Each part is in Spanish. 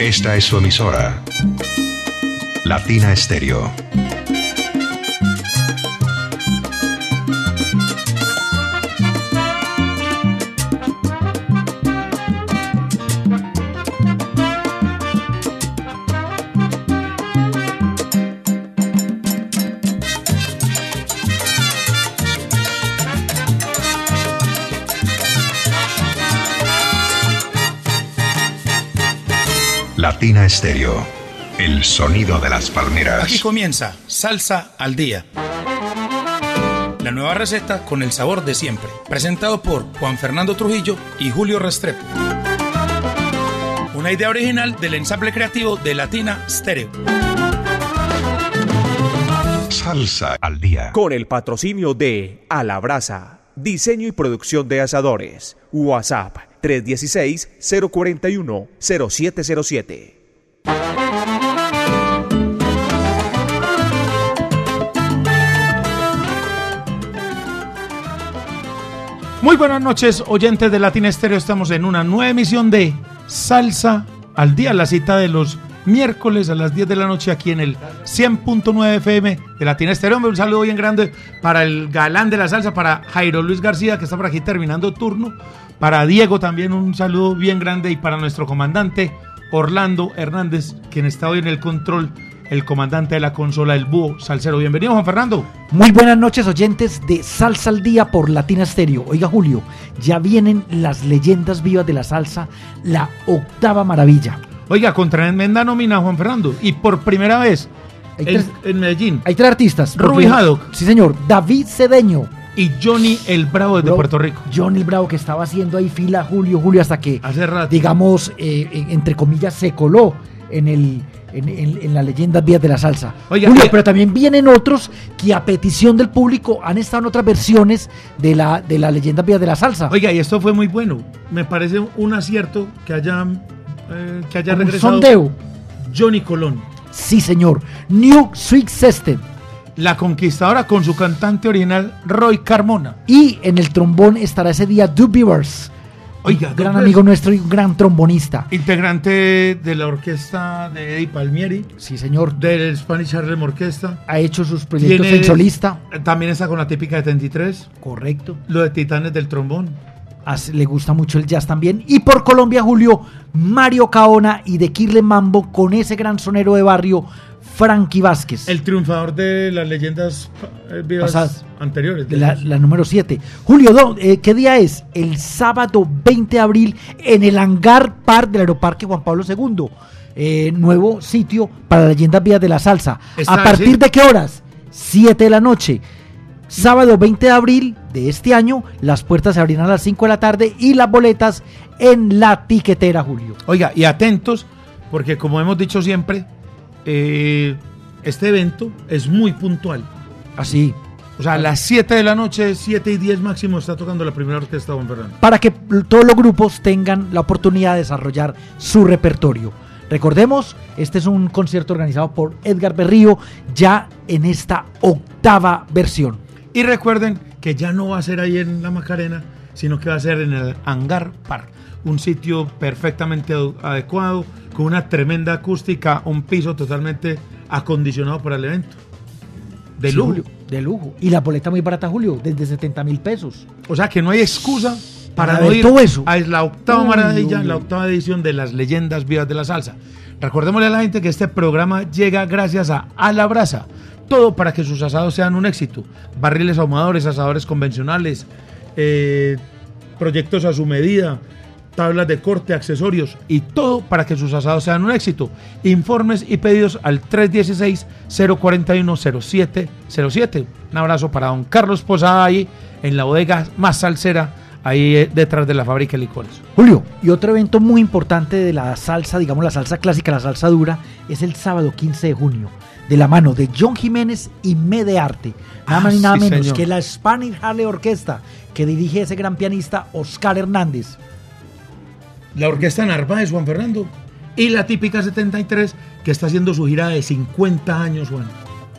Esta es su emisora. Latina Estéreo. Latina Estéreo. El sonido de las palmeras. Aquí comienza Salsa al Día. La nueva receta con el sabor de siempre. Presentado por Juan Fernando Trujillo y Julio Restrepo. Una idea original del ensamble creativo de Latina Stereo. Salsa al Día. Con el patrocinio de A la Brasa. Diseño y producción de asadores. WhatsApp 316-041-0707. Muy buenas noches, oyentes de Latina Estéreo. Estamos en una nueva emisión de Salsa al Día, la cita de los miércoles a las 10 de la noche aquí en el 100.9 FM de Latina Estéreo. Un saludo bien grande para el galán de la salsa, para Jairo Luis García, que está por aquí terminando turno. Para Diego también un saludo bien grande y para nuestro comandante Orlando Hernández, quien está hoy en el control, el comandante de la consola, el búho salsero. Bienvenido, Juan Fernando. Muy buenas noches, oyentes de Salsa al Día por Latina Stereo. Oiga, Julio, ya vienen las leyendas vivas de la salsa, la octava maravilla. Oiga, con tremenda nómina, Juan Fernando. Y por primera vez Hay en, tres, en Medellín. hay tres artistas. Primera- Haddock. Sí, señor. David Cedeño. Y Johnny el Bravo desde Bro- Puerto Rico. John el Bravo que estaba haciendo ahí fila, Julio, Julio, hasta que, Hace rato. digamos, eh, en- entre comillas, se coló en el... En, en- en las leyendas vías de la salsa. Oiga, Julio, eh, pero también vienen otros que a petición del público han estado en otras versiones de la, de la leyenda vías de la salsa. Oiga, y esto fue muy bueno. Me parece un acierto que haya, eh, que haya Un regresado sondeo. Johnny Colón. Sí, señor. New Sweet System. La conquistadora con su cantante original Roy Carmona. Y en el trombón estará ese día Duke Beavers. Oiga, un gran amigo nuestro y un gran trombonista. Integrante de la orquesta de Eddie Palmieri, Sí, señor. del Spanish Harlem Orquesta. Ha hecho sus proyectos en solista. También está con la típica de 33. Correcto. Lo de Titanes del Trombón. Le gusta mucho el jazz también. Y por Colombia, Julio, Mario Caona y de Kirle Mambo con ese gran sonero de barrio, Frankie Vázquez. El triunfador de las leyendas eh, vivas Pasadas. anteriores. de la, número 7. Julio, eh, ¿qué día es? El sábado 20 de abril en el Hangar Park del Aeroparque Juan Pablo II. Eh, nuevo sitio para leyendas vías de la salsa. Está, ¿A partir sí. de qué horas? 7 de la noche. Sábado 20 de abril de este año, las puertas se abrirán a las 5 de la tarde y las boletas en la tiquetera, Julio. Oiga, y atentos, porque como hemos dicho siempre, eh, este evento es muy puntual. Así. O sea, a las 7 de la noche, 7 y 10 máximo, está tocando la primera orquesta, Juan Fernando. para que todos los grupos tengan la oportunidad de desarrollar su repertorio. Recordemos, este es un concierto organizado por Edgar Berrío, ya en esta octava versión. Y recuerden que ya no va a ser ahí en la Macarena, sino que va a ser en el Hangar Park, un sitio perfectamente adecuado, con una tremenda acústica, un piso totalmente acondicionado para el evento. De Sí, lujo. Julio, de lujo. Y la boleta muy barata, Julio, desde 70 mil pesos. O sea que no hay excusa para, Para no ir todo eso. a la octava Uy, maravilla, la octava edición de las leyendas vivas de la salsa. Recordémosle a la gente que este programa llega gracias a A la Brasa. Todo para que sus asados sean un éxito. Barriles ahumadores, asadores convencionales, eh, proyectos a su medida, tablas de corte, accesorios y todo para que sus asados sean un éxito. Informes y pedidos al 316-041-0707. Un abrazo para don Carlos Posada ahí en la bodega más salsera, ahí eh, detrás de la fábrica de licores. Julio, y otro evento muy importante de la salsa, digamos la salsa clásica, la salsa dura, es el sábado 15 de junio, de la mano de John Jiménez y Medearte. Nada Ah, más ni nada sí, menos señor. que la Spanish Harley Orquesta, que dirige ese gran pianista Oscar Hernández. La orquesta Narváez, Juan Fernando. Y la típica 73, que está haciendo su gira de 50 años, Juan.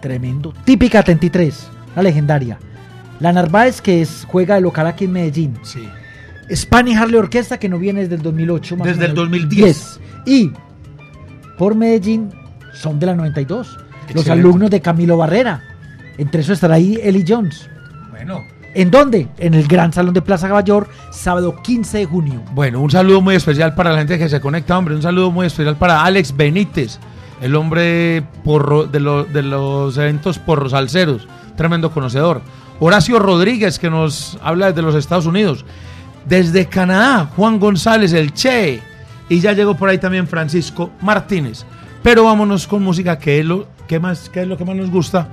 Tremendo. Típica 33, la legendaria. La Narváez, que es, juega de local aquí en Medellín. Sí. Spanish Harley Orquesta, que no viene desde el 2008. más o Desde el menos. 2010. Y por Medellín son de la 92. Los alumnos de Camilo Barrera. Entre eso estará ahí Eli Jones. Bueno. ¿En dónde? En el Gran Salón de Plaza Caballor, sábado 15 de junio. Bueno, un saludo muy especial para la gente que se conecta, hombre. Un saludo muy especial para Alex Benítez, el hombre de, lo- de los eventos porros salseros, tremendo conocedor. Horacio Rodríguez, que nos habla desde los Estados Unidos. Desde Canadá, Juan González, el Che. Y ya llegó por ahí también Francisco Martínez. Pero vámonos con música, que es lo que más nos gusta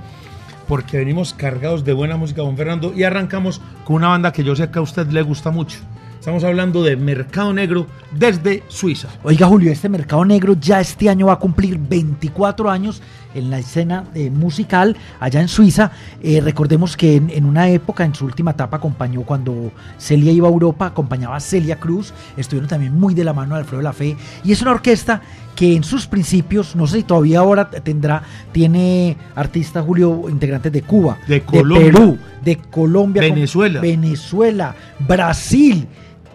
porque venimos cargados de buena música, don Fernando, y arrancamos con una banda que yo sé que a usted le gusta mucho. Estamos hablando de Mercado Negro desde Suiza. Oiga, Julio, este mercado negro ya este año va a cumplir 24 años en la escena eh, musical allá en Suiza. Eh, recordemos que en, una época, en su última etapa, acompañó cuando Celia iba a Europa, acompañaba a Celia Cruz. Estuvieron también muy de la mano de Alfredo La Fe. Y es una orquesta que en sus principios, no sé si todavía ahora tendrá, tiene artistas, Julio, integrantes de Cuba, De Colombia. Perú, de Colombia, Venezuela. Venezuela, Brasil,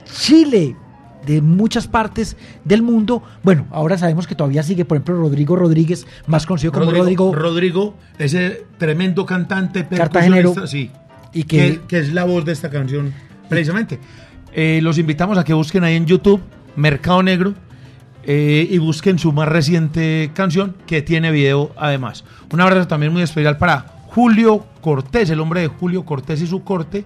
Chile, de muchas partes del mundo. Bueno, ahora sabemos que todavía sigue, por ejemplo, Rodrigo Rodríguez, más conocido como Rodrigo, Rodrigo, ese tremendo cantante Cartagenero. percusionista, sí, y que, que que es la voz de esta canción, precisamente. Eh, los invitamos a que busquen ahí en YouTube Mercado Negro eh, y busquen su más reciente canción que tiene video además. Un abrazo también muy especial para Julio Cortés, el hombre de Julio Cortés y su corte,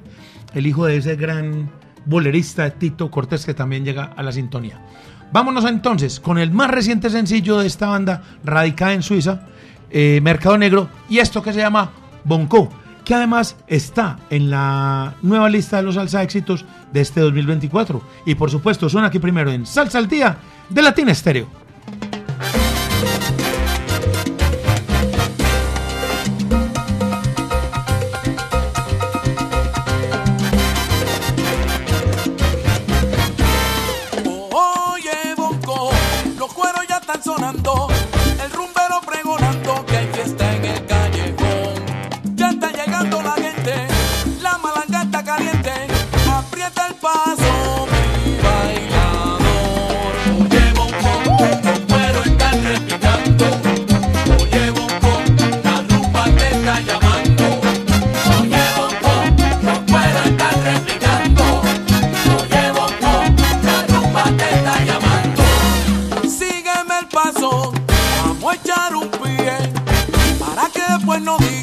el hijo de ese gran bolerista Tito Cortés que también llega a la sintonía. Vámonos entonces con el más reciente sencillo de esta banda radicada en Suiza, eh, Mercado Negro, y esto que se llama Bonco, que además está en la nueva lista de los salsa éxitos de este 2024. Y por supuesto suena aquí primero en Salsa al Día de Latina Estéreo. Para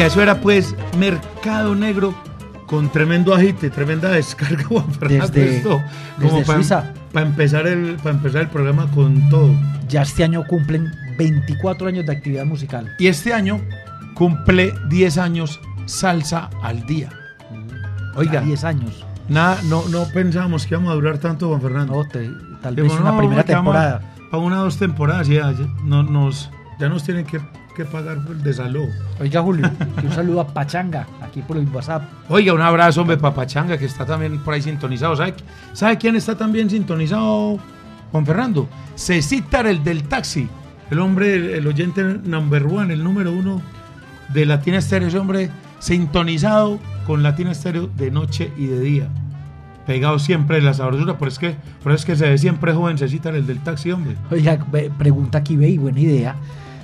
Oiga, eso era pues Mercado Negro con tremendo agite, tremenda descarga, Juan Fernando. Desde- esto, desde para, Suiza. Para empezar, el, para empezar el programa con todo. Ya este año cumplen 24 años de actividad musical. Y este año cumple 10 años Salsa al día. Oiga, Ya 10 años. nada, no, no pensábamos que íbamos a durar tanto, Juan Fernando. No, te- tal Dijimos, vez una no, primera temporada. Para una o dos temporadas ya, ya, no, nos, ya nos tienen que, que pagar el desalojo. Oiga, Julio, un saludo a Pachanga, aquí por el WhatsApp. Oiga, un abrazo, hombre, Papachanga, que está también por ahí sintonizado. ¿Sabe, ¿Sabe quién está también sintonizado, Juan Fernando? Cecitar, el del taxi. El hombre, el, el oyente number one, el número uno de Latina Estéreo. Ese hombre sintonizado con Latina Estéreo de noche y de día. Pegado siempre en la sabrosura. Por, es que, por eso es que se ve siempre joven Cecitar, el del taxi, hombre. Oiga, pregunta aquí, ve, y buena idea.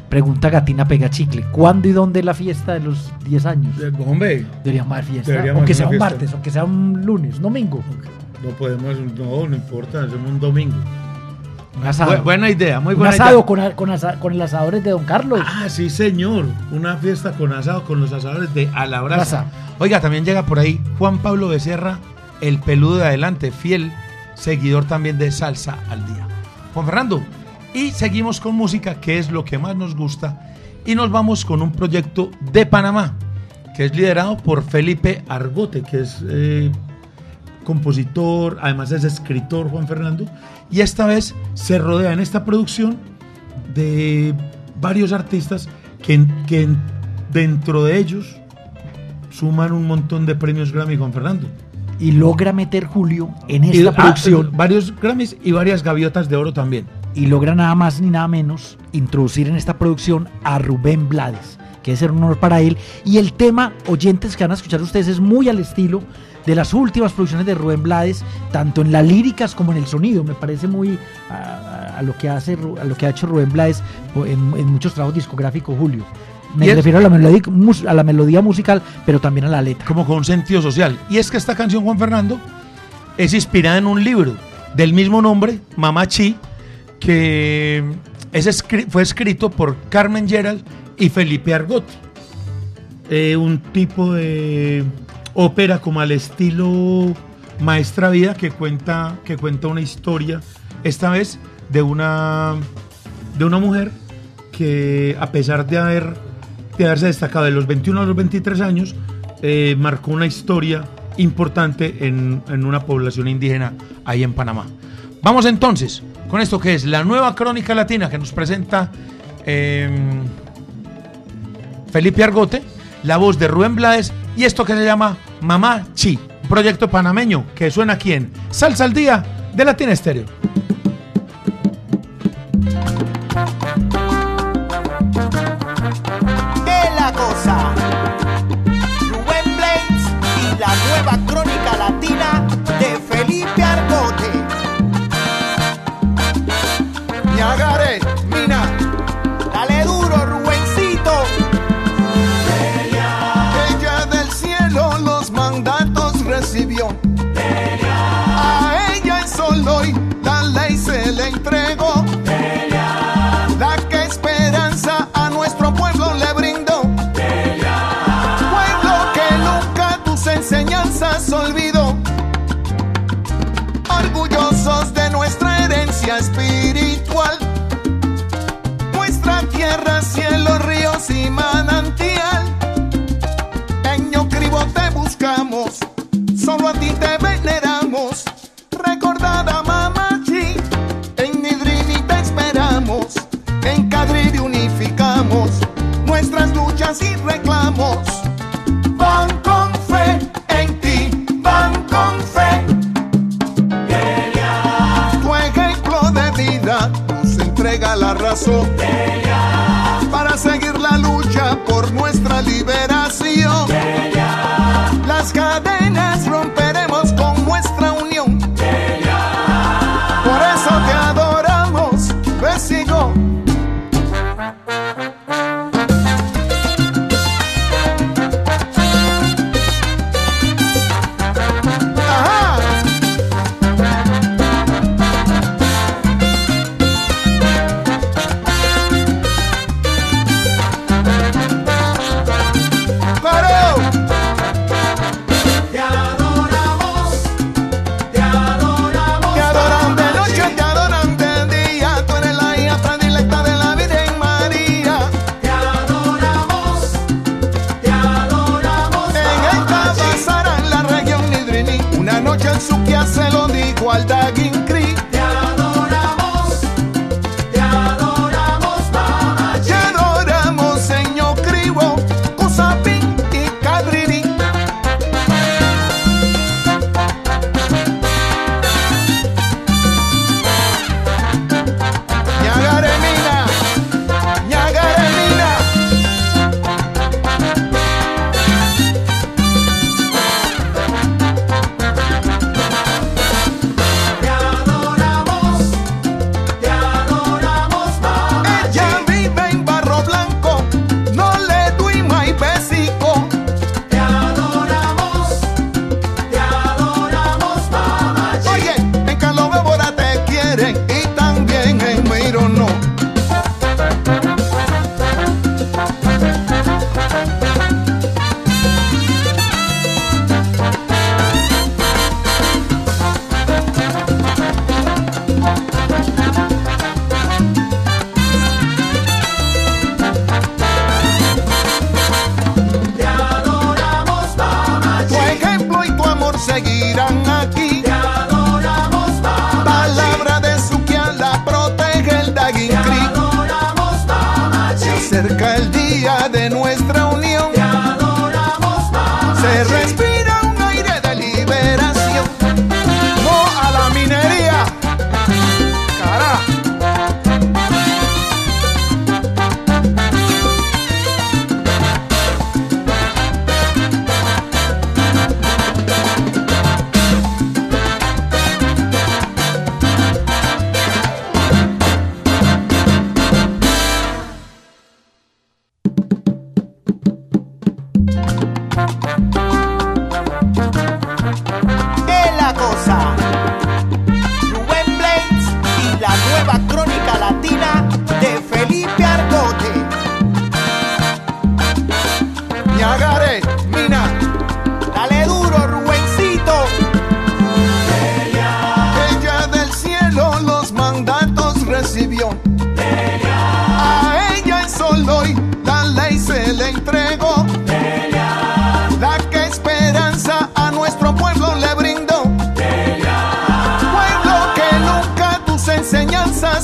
Pregunta Gatina Pega Chicle. ¿Cuándo y dónde es la fiesta de los 10 años? Eh, Hombre, Deberíamos haber fiesta. Deberíamos aunque hacer sea un fiesta. martes, aunque sea un lunes, domingo. no podemos, no, no importa, hacemos un domingo. Un asado. Bu- buena idea, muy un buena asado idea. con, a- con, asa- con el asadores de Don Carlos. Ah, sí, señor. Una fiesta con asado con los asadores de A la. Brasa. Oiga, también llega por ahí Juan Pablo Becerra, el peludo de adelante, fiel seguidor también de Salsa al Día. Juan Fernando, y seguimos con música, que es lo que más nos gusta, y nos vamos con un proyecto de Panamá, que es liderado por Felipe Argote, que es eh, compositor, además es escritor, Juan Fernando, y esta vez se rodea en esta producción de varios artistas que, que dentro de ellos suman un montón de premios Grammy, Juan Fernando. Y logra meter Julio en Y- esta ah, producción. varios Grammys y varias gaviotas de oro también. Y logra nada más ni nada menos introducir en esta producción a Rubén Blades, que es un honor para él. Y el tema, oyentes que van a escuchar ustedes, es muy al estilo de las últimas producciones de Rubén Blades, tanto en las líricas como en el sonido. Me parece muy a, lo que hace a lo que ha hecho Rubén Blades en, en muchos trabajos discográficos, Julio. Me refiero a la, melodía, a la melodía musical, pero también a la letra. como con un sentido social. Y es que esta canción, Juan Fernando, es inspirada en un libro del mismo nombre, Mamá Chi, que fue escrito por Carmen Gerald y Felipe Argote. Eh, un tipo de ópera como al estilo Maestra Vida que cuenta, que cuenta una historia, esta vez de una, de una mujer que a pesar de haber de haberse destacado de los 21 a los 23 años, eh, marcó una historia importante en, en una población indígena ahí en Panamá. Vamos entonces con esto que es la nueva crónica latina que nos presenta eh, Felipe Argote, la voz de Rubén Blades y esto que se llama Mamá Chi, un proyecto panameño que suena aquí en Salsa al Día de Latina Estéreo.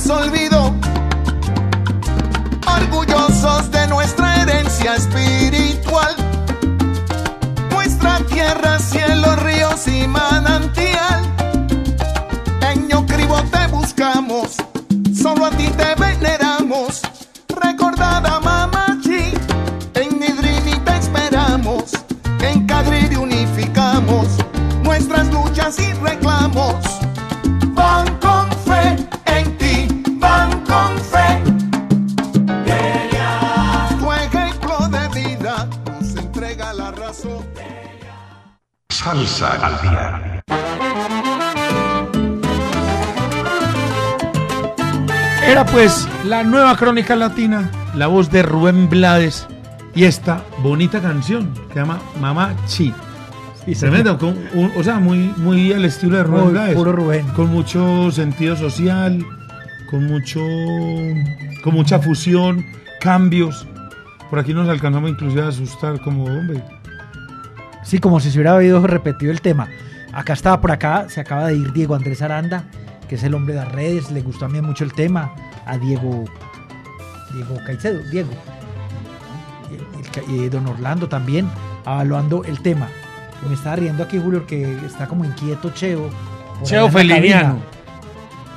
Enseñanzas olvidó. Orgullosos de nuestra herencia espiritual. Nuestra tierra, cielo, ríos y manantial. En Ñocribo te buscamos, solo a ti te veneramos. Recordada Mamachi, en Nidrini te esperamos. En Cadriri unificamos nuestras luchas y reclamos. Salsa al día. Era pues la nueva crónica latina, la voz de Rubén Blades y esta bonita canción que se llama Mamá Chi. Tremendo, con un- o sea, muy, muy al estilo de Rubén Muy Blades. puro Rubén. Con mucho sentido social, con mucho, con mucha fusión, cambios. Por aquí nos alcanzamos inclusive a asustar como, hombre, Sí, como si se hubiera habido repetido el tema. Acá estaba por acá, se acaba de ir Diego Andrés Aranda, que es el hombre de las redes, le gustó a mí mucho el tema. A Diego, Diego Caicedo, Diego. Y- Y don Orlando también, evaluando el tema. Me estaba riendo aquí, Julio, que está como inquieto Cheo. Cheo Feliniano.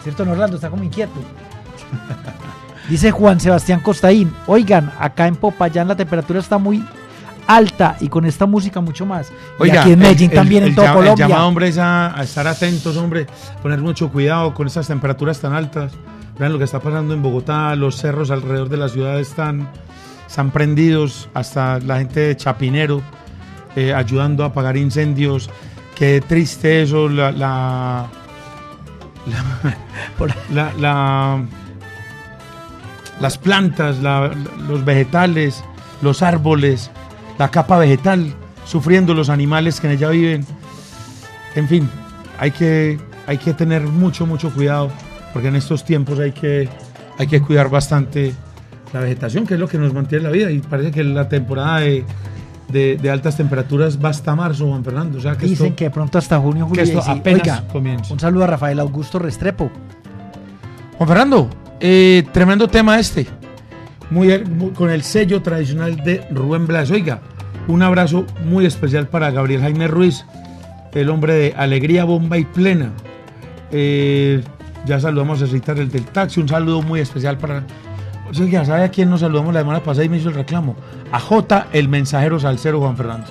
¿Cierto, don Orlando? Está como inquieto. Dice Juan Sebastián Costaín, oigan, acá en Popayán la temperatura está muy alta y con esta música mucho más. y aquí en Medellín también, en todo llama- Colombia. El llamado, hombre, es a, a estar atentos, hombre, poner mucho cuidado con esas temperaturas tan altas. Vean lo que está pasando en Bogotá, los cerros alrededor de la ciudad están, están prendidos, hasta la gente de Chapinero eh, ayudando a apagar incendios. Qué triste eso, la... la Por- la- la- las plantas, la- los vegetales, los árboles, la capa vegetal, sufriendo los animales que en ella viven. En fin, hay que, hay que tener mucho, mucho cuidado, porque en estos tiempos hay que, hay que cuidar bastante la vegetación, que es lo que nos mantiene la vida. Y parece que la temporada de, de- de altas temperaturas va hasta marzo, Juan Fernando. O sea que Dicen esto- que de pronto hasta junio, julio. que esto apenas oiga, comienza. Un saludo a Rafael Augusto Restrepo. Juan Fernando, eh, tremendo tema este. Muy, muy- con el sello tradicional de Rubén Blas. Oiga, un abrazo muy especial para Gabriel Jaime Ruiz, el hombre de Alegría Bomba y Plena. Eh, ya saludamos a Citar el del taxi. Un saludo muy especial para. Oiga, ¿sabe a quién nos saludamos la semana pasada y me hizo el reclamo? A J, el mensajero salsero Juan Fernando.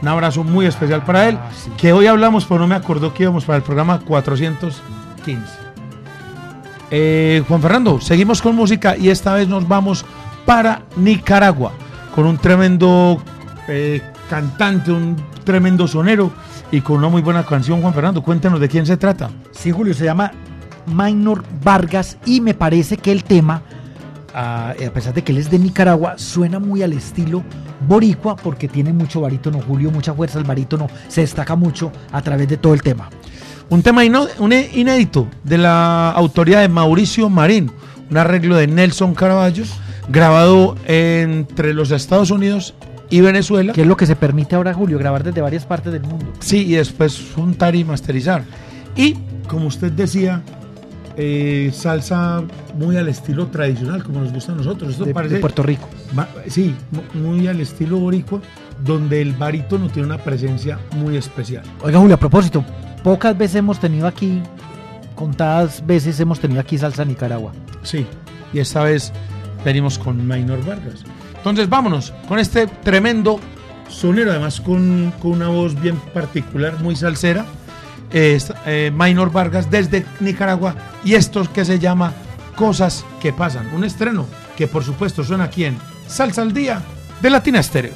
Un abrazo muy especial para él. Ah, sí. Que hoy hablamos, pero no me acordó que íbamos para el programa 415. Eh, Juan Fernando, seguimos con música y esta vez nos vamos para Nicaragua con un tremendo eh, cantante, un tremendo sonero y con una muy buena canción. Juan Fernando, cuéntanos de quién se trata. Sí, Julio, se llama Minor Vargas y me parece que el tema, ah, a pesar de que él es de Nicaragua, suena muy al estilo boricua porque tiene mucho barítono, Julio, mucha fuerza el barítono, se destaca mucho a través de todo el tema. Un tema inédito de la autoría de Mauricio Marín, un arreglo de Nelson Caraballo, grabado entre los Estados Unidos y Venezuela. Que es lo que se permite ahora, Julio, grabar desde varias partes del mundo. Sí, y después juntar y masterizar. Y, como usted decía, eh, salsa muy al estilo tradicional, como nos gusta a nosotros. Esto de, parece, de Puerto Rico. ma- sí, mu- muy al estilo boricua, donde el barítono tiene una presencia muy especial. Oiga, Julio, a propósito, pocas veces hemos tenido aquí, contadas veces hemos tenido aquí salsa Nicaragua. Sí, y esta vez venimos con Maynor Vargas. Entonces vámonos con este tremendo sonero, además con, con una voz bien particular, muy salsera. Es eh, Maynor Vargas desde Nicaragua y esto que se llama Cosas que pasan. Un estreno que por supuesto suena aquí en Salsa al Día de Latina Estéreo.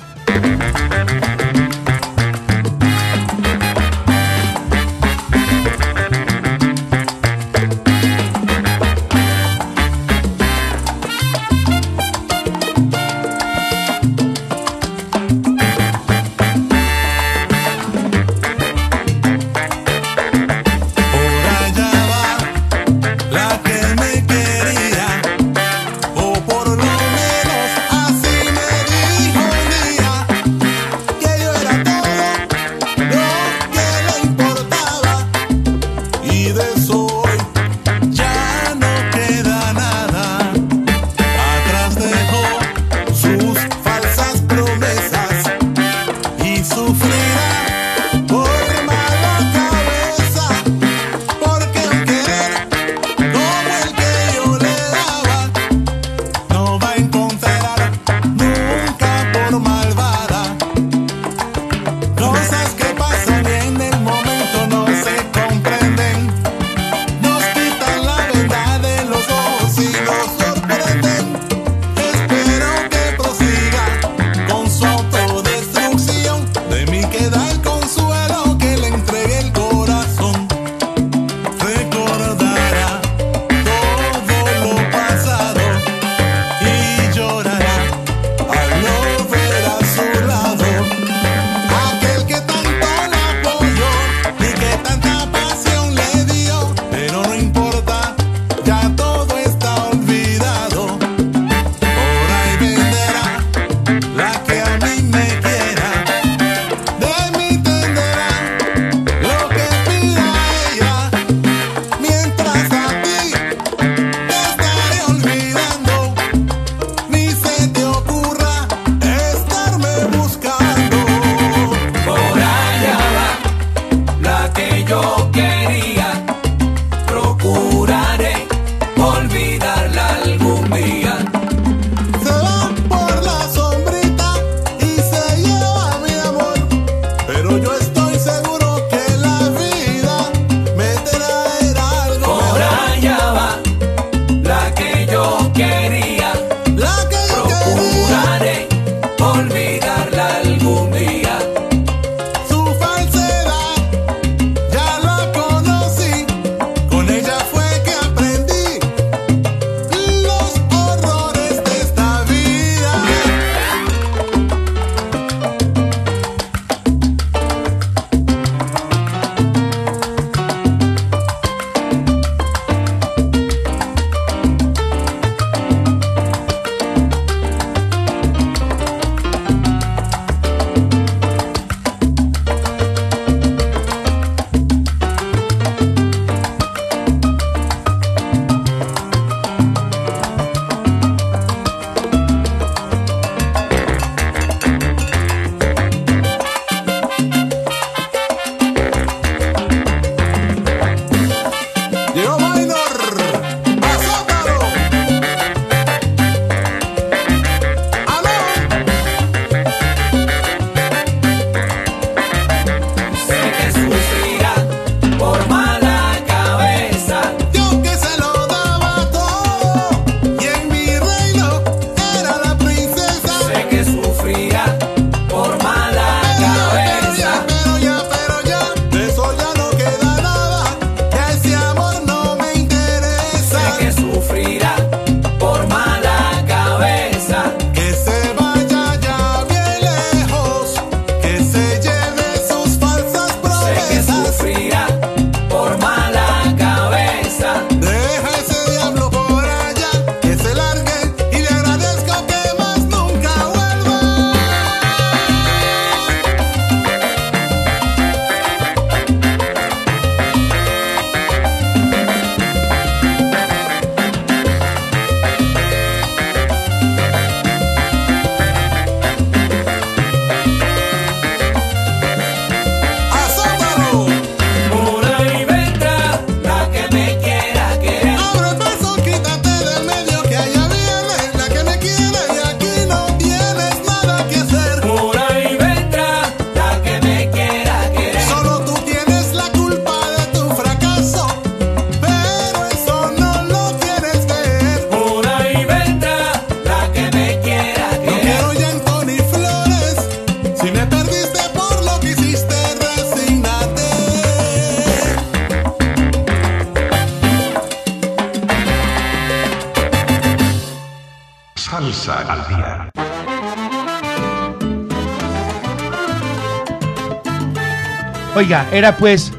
Oiga, era pues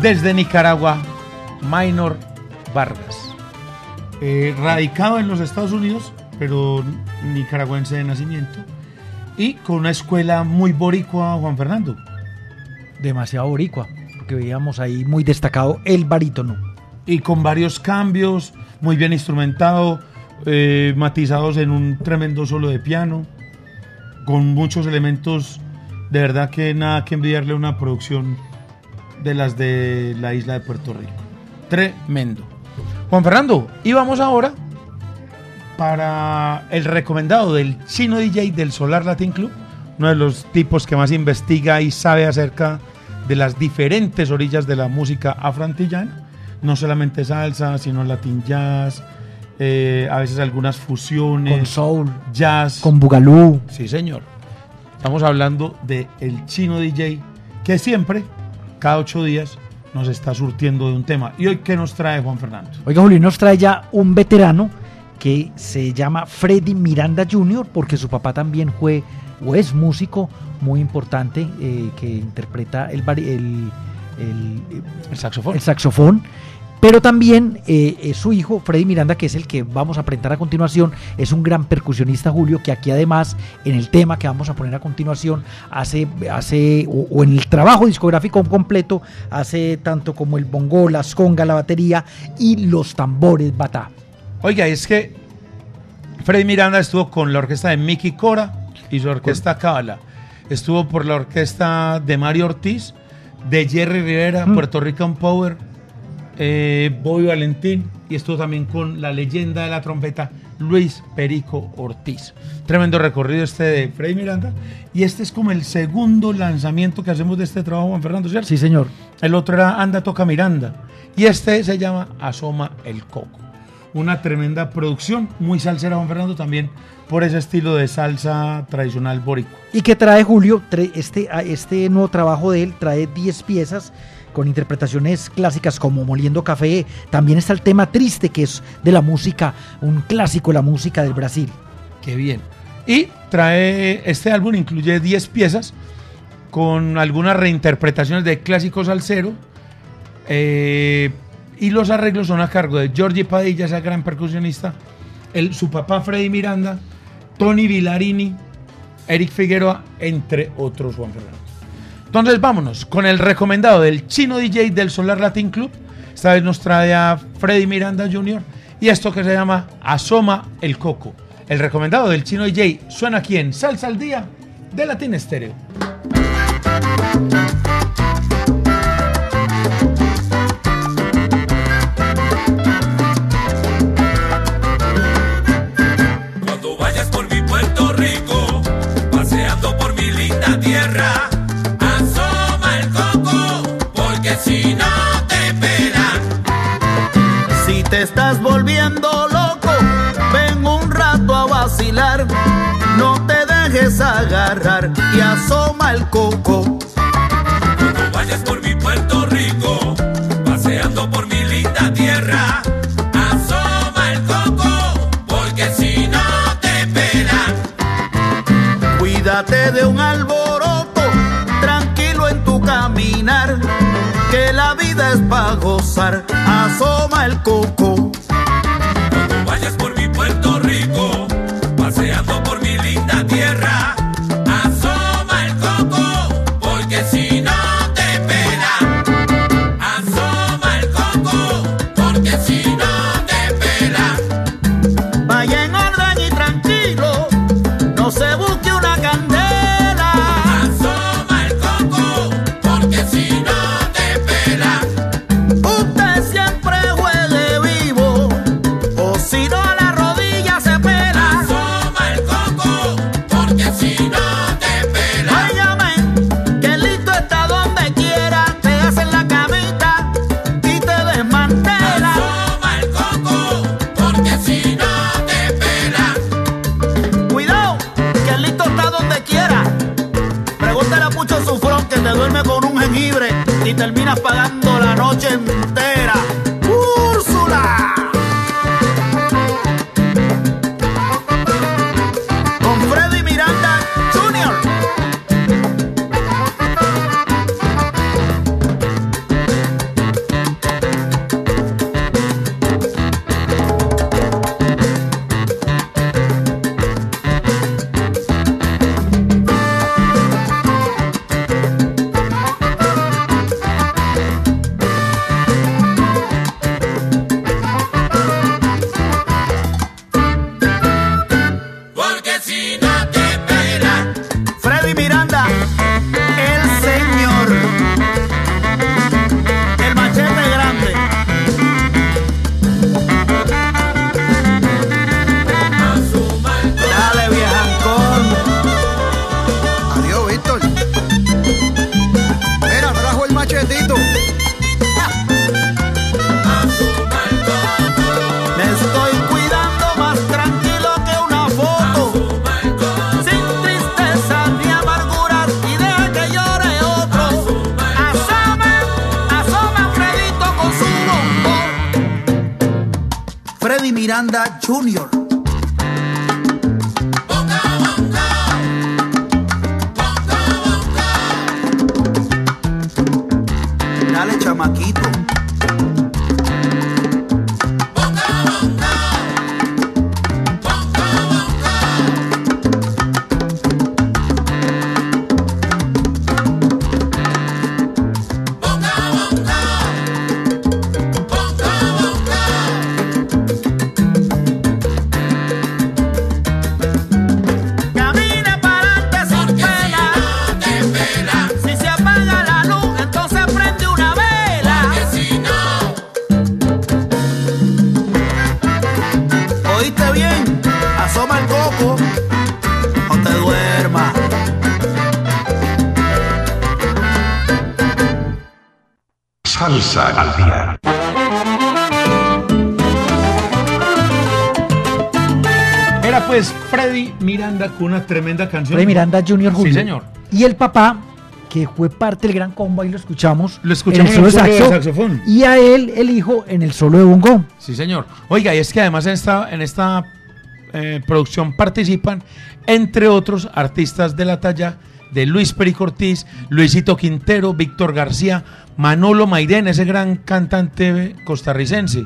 desde Nicaragua, Minor Vargas. Eh, radicado en los Estados Unidos, pero nicaragüense de nacimiento. Y con una escuela muy boricua, Juan Fernando. Demasiado boricua, porque veíamos ahí muy destacado el barítono. Y con varios cambios, muy bien instrumentado, eh, matizados en un tremendo solo de piano, con muchos elementos, de verdad que nada que envidiarle a una producción de las de la isla de Puerto Rico. Tremendo. Juan Fernando, y vamos ahora para el recomendado del chino DJ del Solar Latin Club, uno de los tipos que más investiga y sabe acerca de las diferentes orillas de la música afroantillana, no solamente salsa, sino latin jazz, eh, a veces algunas fusiones, Con soul, jazz. con bugalú. Sí, señor. Estamos hablando de el chino DJ que siempre, cada ocho días, nos está surtiendo de un tema. ¿Y hoy qué nos trae Juan Fernando? Oiga, Julio, nos trae ya un veterano que se llama Freddy Miranda Jr., porque su papá también fue o es músico muy importante eh, que interpreta el, vari- el, el- El saxofón. el saxofón. Pero también eh, eh, su hijo, Freddy Miranda, que es el que vamos a presentar a continuación, es un gran percusionista, Julio, que aquí además, en el tema que vamos a poner a continuación, hace, hace o, o en el trabajo discográfico completo, hace tanto como el bongo, las congas, la batería y los tambores batá. Oiga, es que Freddy Miranda estuvo con la orquesta de Mickey Cora y su orquesta Cábala. Estuvo por la orquesta de Mario Ortiz, de Jerry Rivera, Puerto Rican Power, eh, Bobby Valentín y estuvo también con la leyenda de la trompeta Luis Perico Ortiz. Tremendo recorrido este de Freddy Miranda y este es como el segundo lanzamiento que hacemos de este trabajo, Juan Fernando, ¿cierto? Sí, señor. El otro era Anda Toca Miranda. Y este se llama Asoma el Coco. Una tremenda producción, muy salsera, Juan Fernando, también por ese estilo de salsa tradicional boricua. Y que trae Julio, este, este nuevo trabajo de él trae 10 piezas con interpretaciones clásicas como Moliendo Café. También está el tema triste, que es de la música, un clásico de la música del Brasil. Qué bien. Y trae, este álbum incluye 10 piezas con algunas reinterpretaciones de clásicos salsero. eh, y los arreglos son a cargo de Giorgi Padilla, esa gran percusionista, el, su papá Freddy Miranda, Tony Villarini, Eric Figueroa, entre otros Juan Fernando. Entonces vámonos con el recomendado del chino DJ del Solar Latin Club. Esta vez nos trae a Freddy Miranda Jr. y esto que se llama Asoma el Coco. El recomendado del chino DJ suena aquí en Salsa al Día de Latin Estéreo. Estás volviendo loco, ven un rato a vacilar. No te dejes agarrar y asoma el coco. Cuando vayas por mi Puerto Rico, paseando por mi linda tierra, asoma el coco, porque si no te pelan. Cuídate de un alboroto, es para gozar, asoma el coco. Miranda Jr. Una tremenda canción. Freddy Miranda Jr. Julio. Sí, señor. Y el papá, que fue parte del gran combo, ahí lo escuchamos. Lo escuchamos en el solo en el de solo de saxo, saxofón. Y a él, el hijo, en el solo de bongo. Sí, señor. Oiga, y es que además en esta, en esta eh, producción participan, entre otros, artistas de la talla de Luis Perico Ortiz, Luisito Quintero, Víctor García, Manolo Maidén, ese gran cantante costarricense.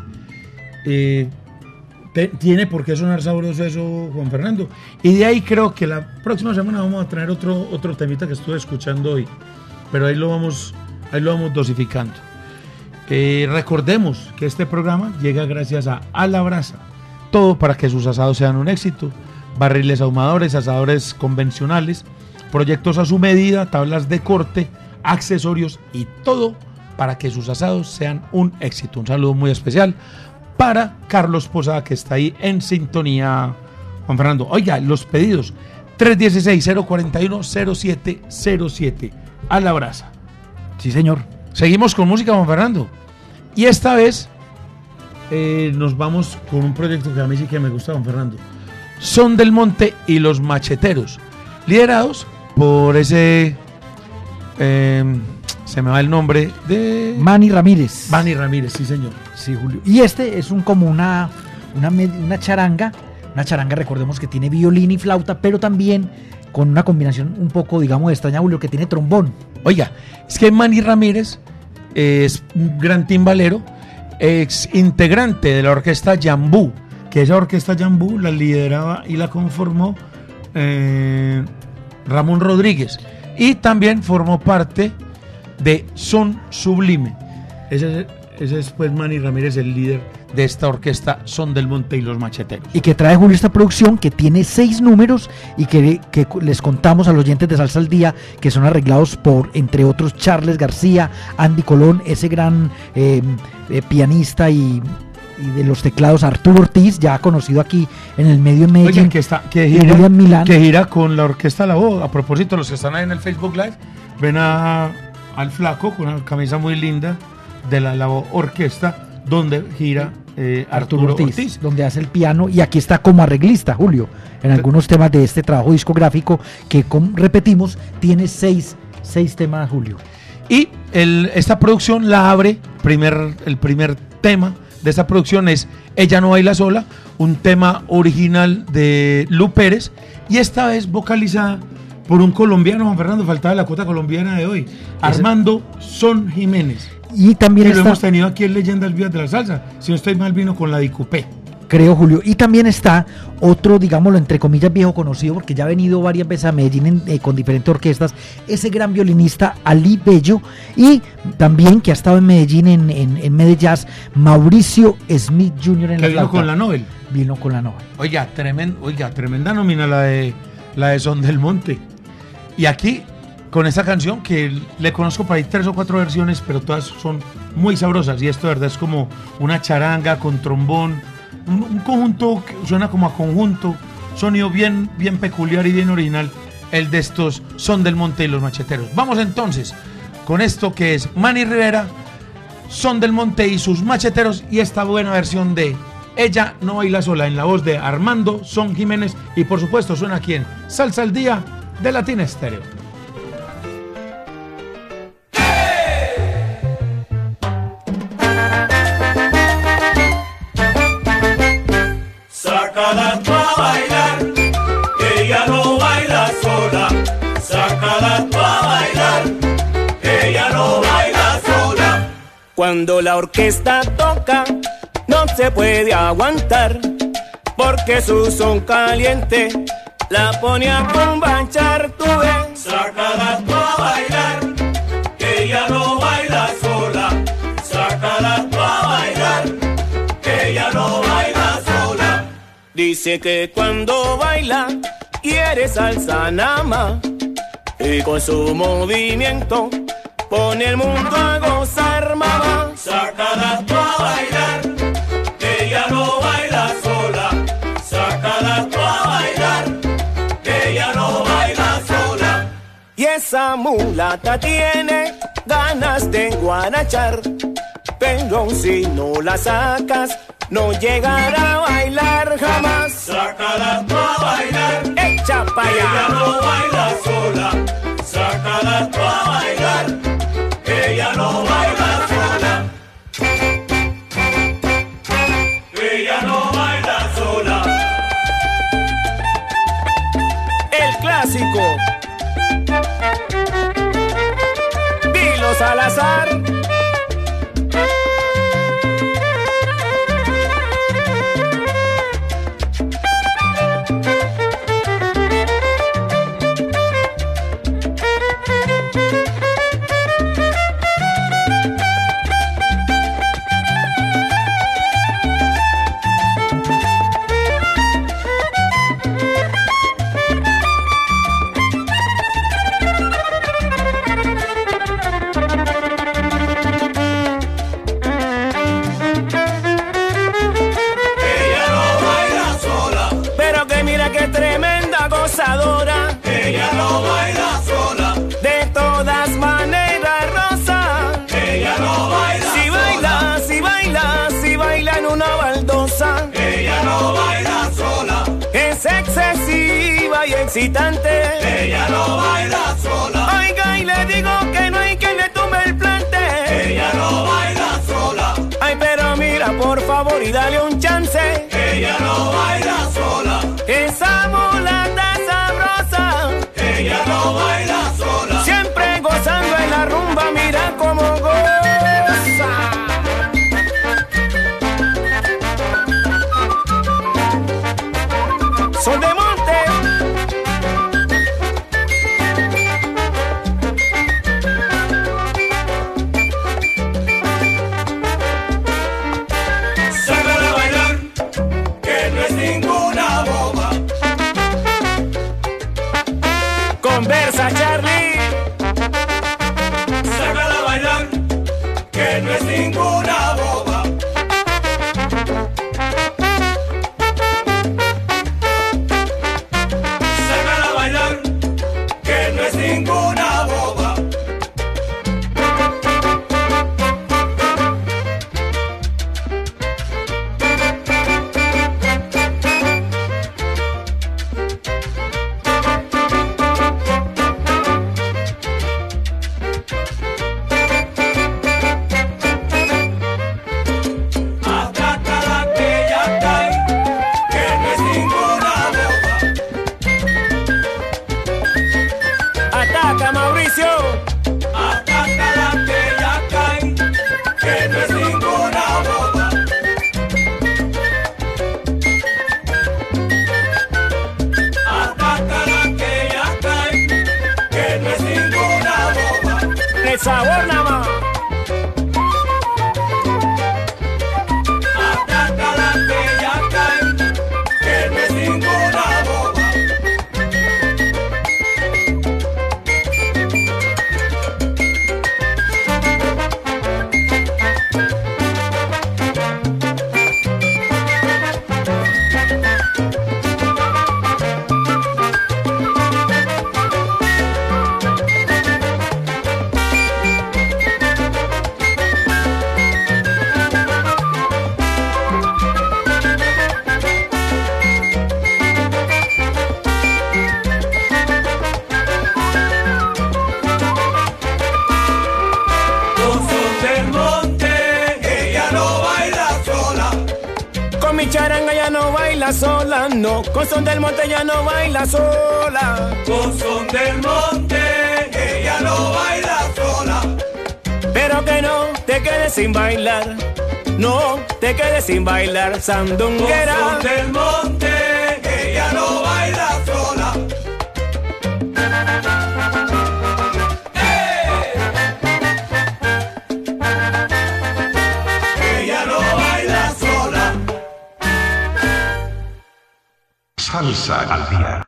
Eh, tiene por qué sonar sabroso eso, Juan Fernando. Y de ahí creo que la próxima semana vamos a traer otro, otro temita que estuve escuchando hoy. Pero ahí lo vamos, ahí lo vamos dosificando. Eh, recordemos que este programa llega gracias a A. Todo para que sus asados sean un éxito. Barriles ahumadores, asadores convencionales, proyectos a su medida, tablas de corte, accesorios y todo para que sus asados sean un éxito. Un saludo muy especial para Carlos Posada que está ahí en sintonía. Juan Fernando, oiga, los pedidos 316-041-0707. A la Brasa. Sí, señor. Seguimos con música, Juan Fernando. Y esta vez eh, nos vamos con un proyecto que a mí sí que me gusta, Juan Fernando. Son del Monte y los Macheteros, liderados por ese... eh, se me va el nombre de... Manny Ramírez. Manny Ramírez, sí señor. Sí, Julio. Y este es un como una, una, una charanga. Una charanga, recordemos que tiene violín y flauta, pero también con una combinación un poco, digamos, extraña, Julio, que tiene trombón. Oiga, es que Manny Ramírez es un gran timbalero, ex integrante de la orquesta Jambú, que esa orquesta Jambú la lideraba y la conformó eh, Ramón Rodríguez. Y también formó parte de Son Sublime. Ese, es- ese es pues Manny Ramírez, el líder de esta orquesta Son del Monte y los Macheteros. Y que trae Julio esta producción que tiene seis números y que, que les contamos a los oyentes de Salsa al Día que son arreglados por, entre otros, Charles García, Andy Colón, ese gran eh, eh, pianista y, y de los teclados Arturo Ortiz, ya conocido aquí en el medio de Medellín. Oigan, que, está, que, gira, Milán. que gira con la Orquesta La Voz. A propósito, los que están ahí en el Facebook Live, ven a, al flaco con una camisa muy linda de la Orquesta, donde gira eh, Arturo Arturo, Ortiz, Ortiz. donde hace el piano y aquí está como arreglista, Julio, en algunos temas de este trabajo discográfico que, como repetimos, tiene seis, seis temas, Julio. Y el- esta producción la abre, primer, el primer tema de esta producción es Ella no baila sola, un tema original de Lu Pérez, y esta vez vocalizada por un colombiano, Juan Fernando, faltaba la cuota colombiana de hoy, Armando Son Jiménez. Y también que lo hemos tenido aquí en Leyendas Vivas de la Salsa. Si no estoy mal, vino con la Dicupé. creo, Julio, y también está otro, digámoslo, entre comillas, viejo conocido, porque ya ha venido varias veces a Medellín en- eh, con diferentes orquestas, ese gran violinista Ali Bello, y también que ha estado en Medellín en, en, en Medellín, Mauricio Smith Jr. en Que la vino flauta. con la Nobel. Vino con la Nobel. Oiga, tremen- oiga, tremenda nómina la de, la de Son del Monte. Y aquí, con esta canción, que le conozco por ahí tres o cuatro versiones, pero todas son muy sabrosas. Y esto, de verdad, es como una charanga con trombón. Un, un conjunto que suena como a conjunto. Sonido bien, bien peculiar y bien original. El de estos Son del Monte y los Macheteros. Vamos entonces con esto que es Manny Rivera, Son del Monte y sus Macheteros. Y esta buena versión de Ella no baila sola en la voz de Armando Son Jiménez. Y por supuesto suena aquí en Salsa al Día de Latina Estéreo. sácala tú a bailar. Ella no baila sola, sácala tú a bailar. Ella no baila sola. Cuando la orquesta toca, no se puede aguantar, porque su son caliente la pone a combanchar, tú ves. Sácala tú a bailar, que ella no baila sola. Sácala tú a bailar, que ella no baila sola. Dice que cuando baila quiere salsa nada más y con su movimiento pone el mundo a gozar, mamá. Sácala tú a bailar, esa mulata tiene ganas de guanachar, pero si no la sacas, no llegará a bailar jamás. Sácala tú a bailar, Echa pa' que ella allá. no baila sola. Sácala tú a bailar, ella no baila sola. Ella no baila sola. El clásico. Dilo Salazar. Ella no baila sola. Oiga, y le digo que no hay quien le tome el plante. Ella no baila sola. Ay, pero mira, por favor, y dale un baila sola, no, con son del monte ya no baila sola. Con son del monte, ella no baila sola. Pero que no te quedes sin bailar, no te quedes sin bailar, Con sandunguera. son del monte, Salsa al día.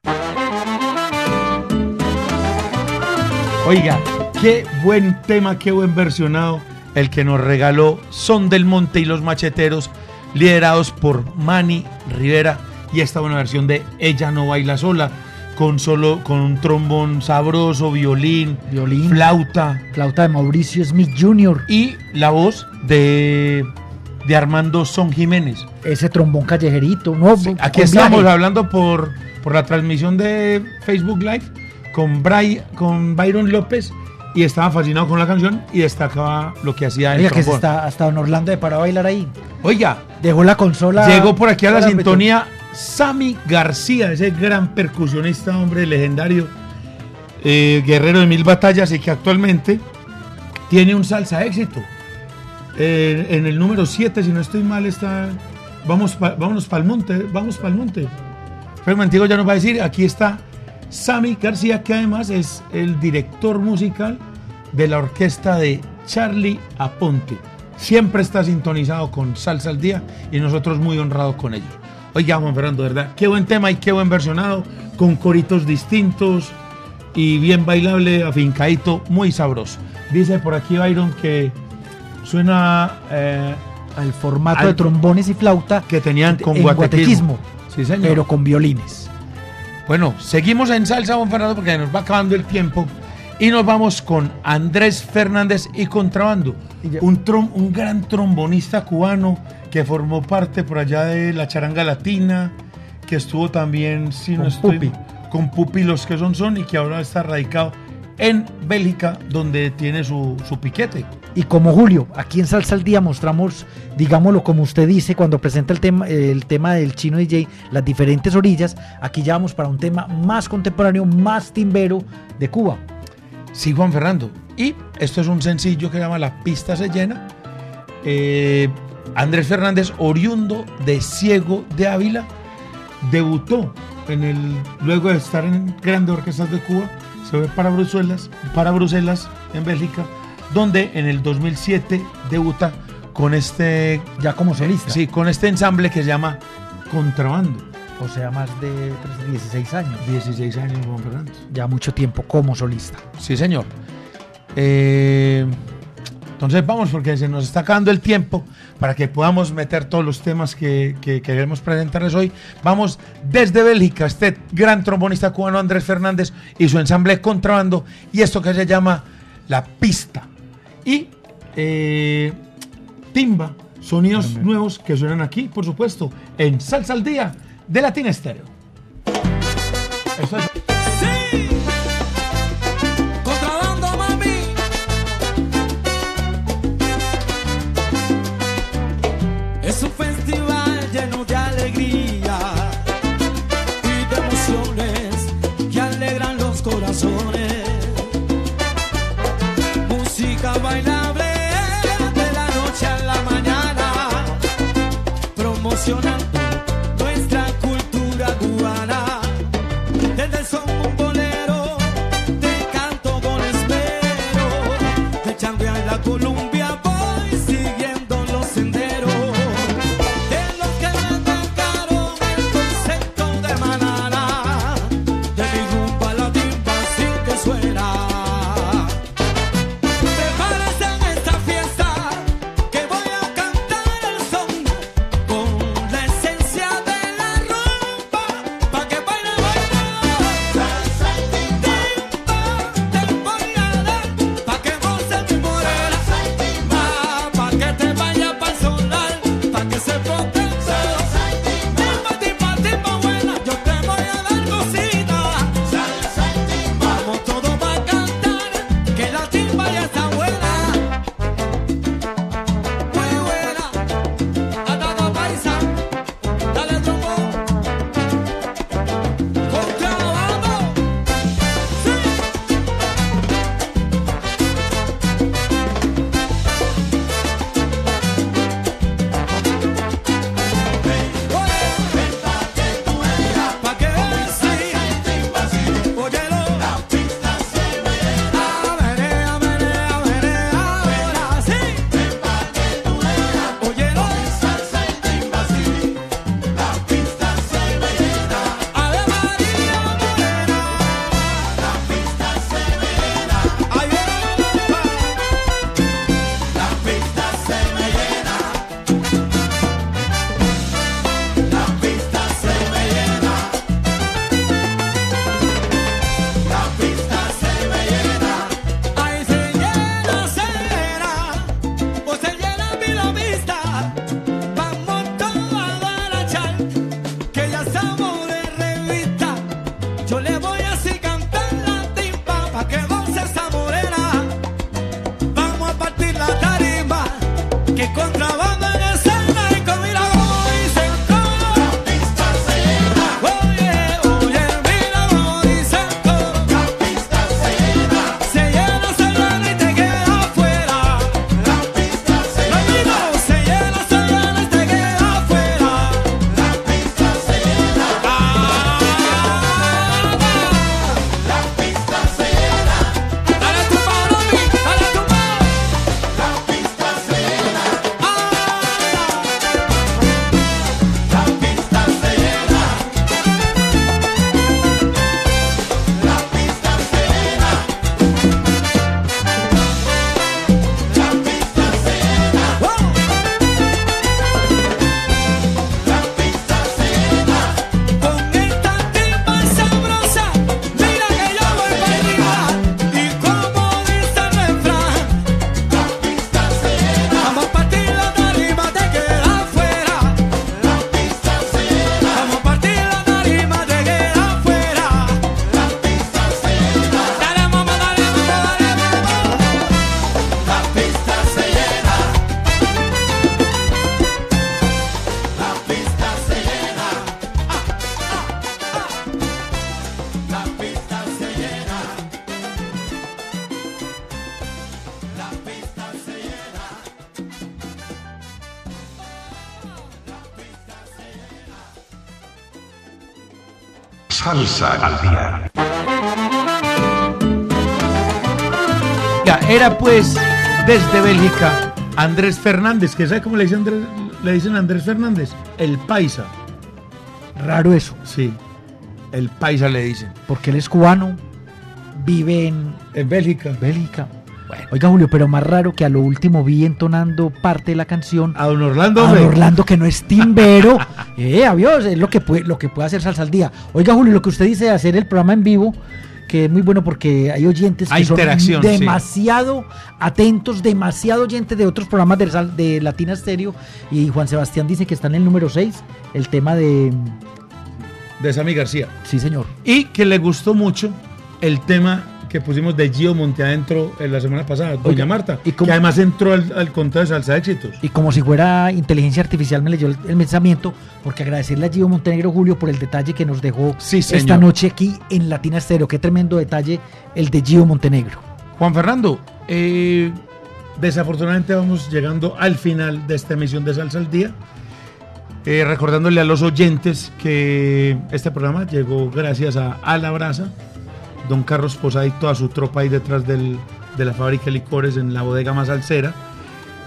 Oiga, qué buen tema, qué buen versionado el que nos regaló Son del Monte y los Macheteros, liderados por Manny Rivera y esta buena versión de Ella no baila sola, con solo con un trombón sabroso, violín, Violín. flauta Flauta de Mauricio Smith Jr. y la voz de, de Armando Son Jiménez. Ese trombón callejerito. No, Sí, aquí viaje. estamos hablando por, por la transmisión de Facebook Live con, Bray, con Byron López y estaba fascinado con la canción y destacaba lo que hacía el Oiga, que se trombón. está hasta Don Orlando de para bailar ahí. Oiga, Dejó la consola. llegó por aquí a la sintonía Sammy García, ese gran percusionista, hombre legendario, eh, guerrero de mil batallas y que actualmente tiene un salsa éxito. Eh, en el número 7, si no estoy mal, está. Vamos, pa- vámonos para el monte, vamos para el monte. Mantigo ya nos va a decir, aquí está Sammy García, que además es el director musical de la orquesta de Charlie Aponte. Siempre está sintonizado con Salsa al Día y nosotros muy honrados con ello. Oiga, Juan Fernando, ¿verdad? Qué buen tema y qué buen versionado, con coritos distintos y bien bailable, afincadito, muy sabroso. Dice por aquí Byron que suena eh, Al formato Al- de trombones y flauta. que tenían con en guatequismo. guatequismo, Sí, señor. pero con violines. Bueno, seguimos en salsa, Juan Fernando, porque nos va acabando el tiempo. Y nos vamos con Andrés Fernández y Contrabando, un, trom- un gran trombonista cubano que formó parte por allá de la charanga latina, que estuvo también si no Con estoy- Pupi. con Pupi los que son son y que ahora está radicado en Bélgica, donde tiene su, su piquete. Y como Julio, aquí en Salsa al Día mostramos, digámoslo como usted dice, cuando presenta el tema, el tema del chino DJ, las diferentes orillas, aquí ya vamos para un tema más contemporáneo, más timbero de Cuba. Sí, Juan Fernando. Y esto es un sencillo que se llama La pista se llena. Eh, Andrés Fernández, oriundo de Ciego de Ávila, debutó en el, luego de estar en grandes orquestas de Cuba, se fue para Bruselas, para Bruselas, en Bélgica, donde en el 2007 debuta con este, Ya como solista. sí, con este ensamble que se llama Contrabando. O sea, más de pues, 16 años. 16 años, Juan Fernando. Ya mucho tiempo como solista. Sí, señor. Eh, entonces vamos, porque se nos está acabando el tiempo para que podamos meter todos los temas que, que queremos presentarles hoy. Vamos desde Bélgica, este gran trombonista cubano Andrés Fernández y su ensamble Contrabando y esto que se llama La Pista. Y eh, Timba, sonidos nuevos que suenan aquí, por supuesto, en Salsa al Día de Latina Estéreo. Eso es. Sí. Contrabando, mami. Es un promocionando Salsa al día. Ya, era pues desde Bélgica Andrés Fernández, que ¿sabe cómo le dicen, Andrés, le dicen Andrés Fernández? El paisa. Raro eso, Sí, el paisa le dicen. porque él es cubano, vive en En Bélgica. Bélgica. Oiga, Julio, pero más raro que a lo último vi entonando parte de la canción A don Orlando, a hombre. Orlando que no es timbero. eh, adiós, es lo que puede, lo que puede hacer Salsa al Día. Oiga, Julio, lo que usted dice de hacer el programa en vivo, que es muy bueno porque hay oyentes que Hay son sí. demasiado atentos, demasiado oyentes de otros programas de, de Latina Stereo. Y Juan Sebastián dice que está en el número 6, el tema de... De Sammy García. Sí, señor. Y que le gustó mucho el tema que pusimos de Gio Monteadentro en la semana pasada, Doña Marta, ¿y que además entró al, al conteo de Salsa Éxitos. Y como si fuera inteligencia artificial me leyó el, el pensamiento, porque agradecerle a Gio Montenegro Julio por el detalle que nos dejó Sí, esta noche aquí en Latina Estéreo. Qué tremendo detalle el de Gio Montenegro. Juan Fernando, eh, desafortunadamente vamos llegando al final de esta emisión de Salsa al Día. Eh, recordándole a los oyentes que este programa llegó gracias a A la Brasa, don Carlos Posada y toda su tropa ahí detrás del- de la fábrica de licores en la bodega más alcera,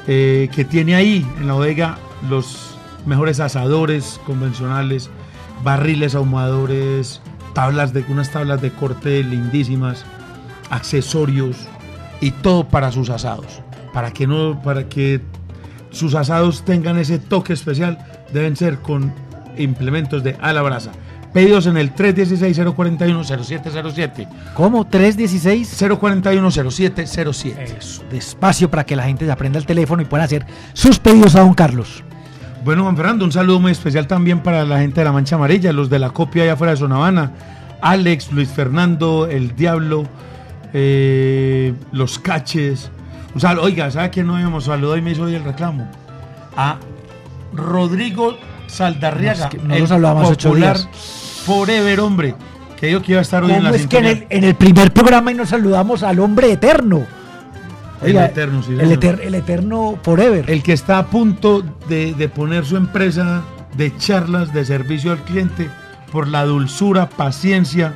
eh, que tiene ahí en la bodega los mejores asadores convencionales, barriles ahumadores, tablas de, unas tablas de corte lindísimas, accesorios y todo para sus asados. Para que no, para que sus asados tengan ese toque especial, deben ser con implementos de a. Pedidos en el 316-041-0707. ¿Cómo? 316. 041-0707. Eso, despacio para que la gente se aprenda el teléfono y puedan hacer sus pedidos a don Carlos. Bueno, Juan Fernando, un saludo muy especial también para la gente de la Mancha Amarilla, los de la copia allá afuera de Sonavana, Alex, Luis Fernando, El Diablo, eh, Los Caches. Oiga, ¿sabe quién no habíamos saludado y me hizo hoy el reclamo? A Rodrigo Saldarriaga, No, es que no ocho popular días. Forever, hombre, que dijo que iba a estar hoy en ¿Cómo la es que en el, en el primer programa y nos saludamos al hombre eterno? El eterno, sí, el, eter- el eterno forever. El que está a punto de, de poner su empresa de charlas de servicio al cliente por la dulzura, paciencia.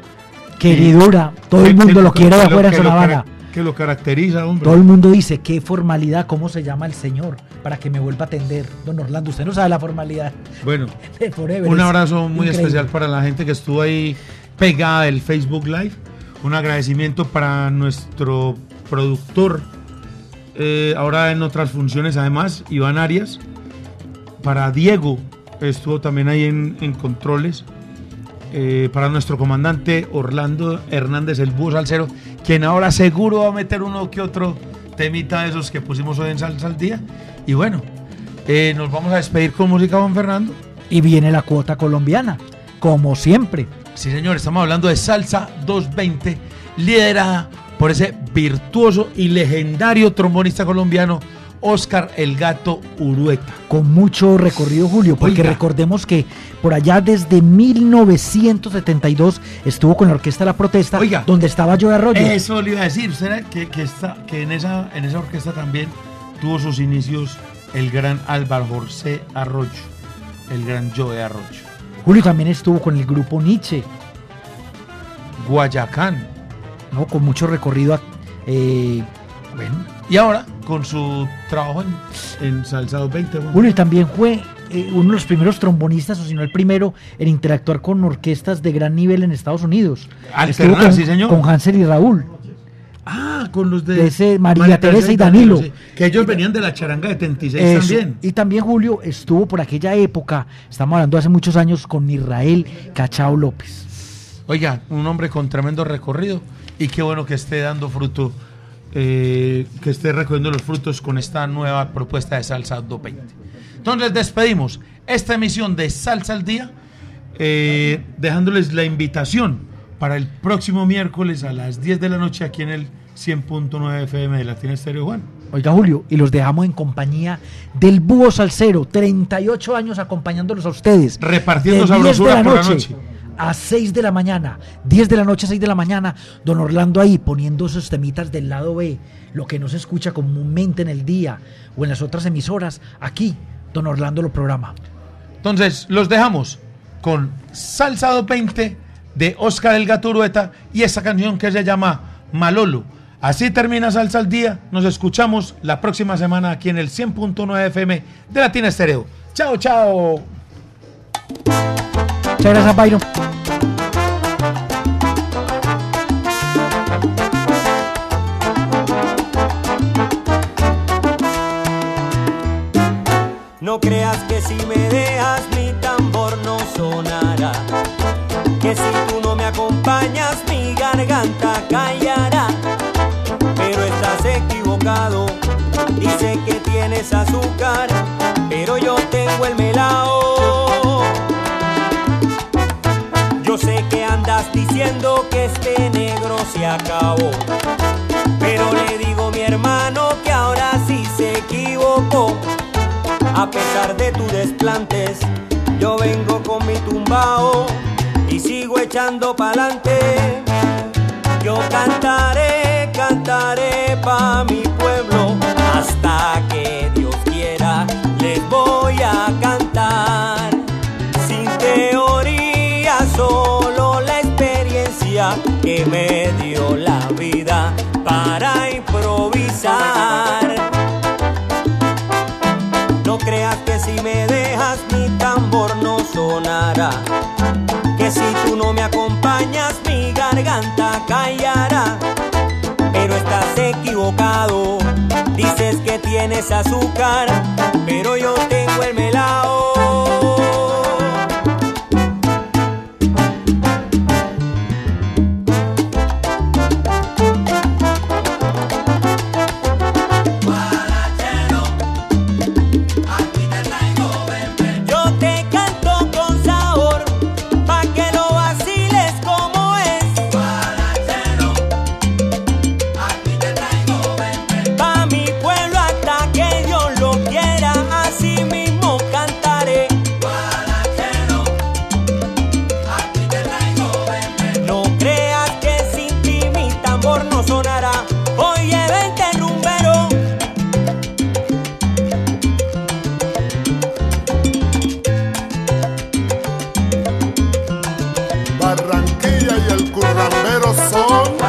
Queridura, todo el mundo lo quiere de afuera en cara- Que lo caracteriza, hombre. Todo el mundo dice, qué formalidad, cómo se llama el señor, para que me vuelva a atender. Don Orlando, usted no sabe la formalidad Bueno, de Forever. un abrazo muy increíble. especial para la gente que estuvo ahí pegada del Facebook Live. Un agradecimiento para nuestro productor, eh, ahora en otras funciones además, Iván Arias. Para Diego, estuvo también ahí en, en controles. Eh, para nuestro comandante Orlando Hernández, el búho salsero, quien ahora seguro va a meter uno que otro temita de esos que pusimos hoy en Salsa al Día. Y bueno, eh, nos vamos a despedir con música, Juan Fernando. Y viene la cuota colombiana, como siempre. Sí, señor, estamos hablando de Salsa 220, liderada por ese virtuoso y legendario trombonista colombiano, Oscar El Gato Urueta. Con mucho recorrido, Julio, porque Oiga. recordemos que por allá desde 1972 estuvo con la Orquesta La Protesta, Oiga. donde estaba Joe Arroyo. Eso le iba a decir, era que, que, está, que en, esa, en esa orquesta también tuvo sus inicios el gran Álvaro José Arroyo, el gran Joe Arroyo. Julio también estuvo con el grupo Nietzsche, Guayacán. ¿no? con mucho recorrido. eh, bueno, Y ahora, con su trabajo en, en Salsa 220, Juan. Julio también fue eh, uno de los primeros trombonistas, o si no el primero, en interactuar con orquestas de gran nivel en Estados Unidos. Alternar, con, sí, señor. con Hansel y Raúl. Ah, con los de, De ese María Teresa y Danilo. que ellos venían de la charanga de 36 Eso. también. Y también Julio estuvo por aquella época, estamos hablando hace muchos años, con Israel Cachao López. Oiga, un hombre con tremendo recorrido y qué bueno que esté dando fruto, eh, que esté recogiendo los frutos con esta nueva propuesta de Salsa 220. Entonces despedimos esta emisión de Salsa al Día, eh, dejándoles la invitación para el próximo miércoles a las 10 de la noche aquí en el 100.9 FM de Latina Estéreo Juan. Oiga Julio, y los dejamos en compañía del Búho Salcero, 38 años acompañándolos a ustedes. Repartiendo De 10 de sabrosura la por la noche. A 6 de la mañana, 10 de la noche a 6 de la mañana, don Orlando ahí poniendo esos temitas del lado B, lo que no se escucha comúnmente en el día o en las otras emisoras, aquí don Orlando lo programa. Entonces los dejamos con Salsa 220 de Oscar el Gaturueta y esa canción que se llama Malolo. Así termina Salsa al Día. Nos escuchamos la próxima semana aquí en el 100.9 FM de Latina Estéreo. Chao, chao. Muchas gracias, Byron. No creas que si me dejas mi tambor no sonará. Que si tú no me acompañas mi garganta callará. Estás equivocado. Dice que tienes azúcar, pero yo tengo el melao. Yo sé que andas diciendo que este negro se acabó. Pero le digo mi hermano que ahora sí se equivocó. A pesar de tus desplantes, yo vengo con mi tumbao y sigo echando pa'lante. Yo cantaré, cantaré pa' mi pueblo hasta que Dios quiera. Les voy a cantar sin teoría, solo la experiencia que me dio la vida para improvisar. No creas que si me dejas mi tambor no sonará. Que si tú no me acompañas mi garganta callará. Equivocado. Dices que tienes azúcar, pero yo tengo el melao. Currambero son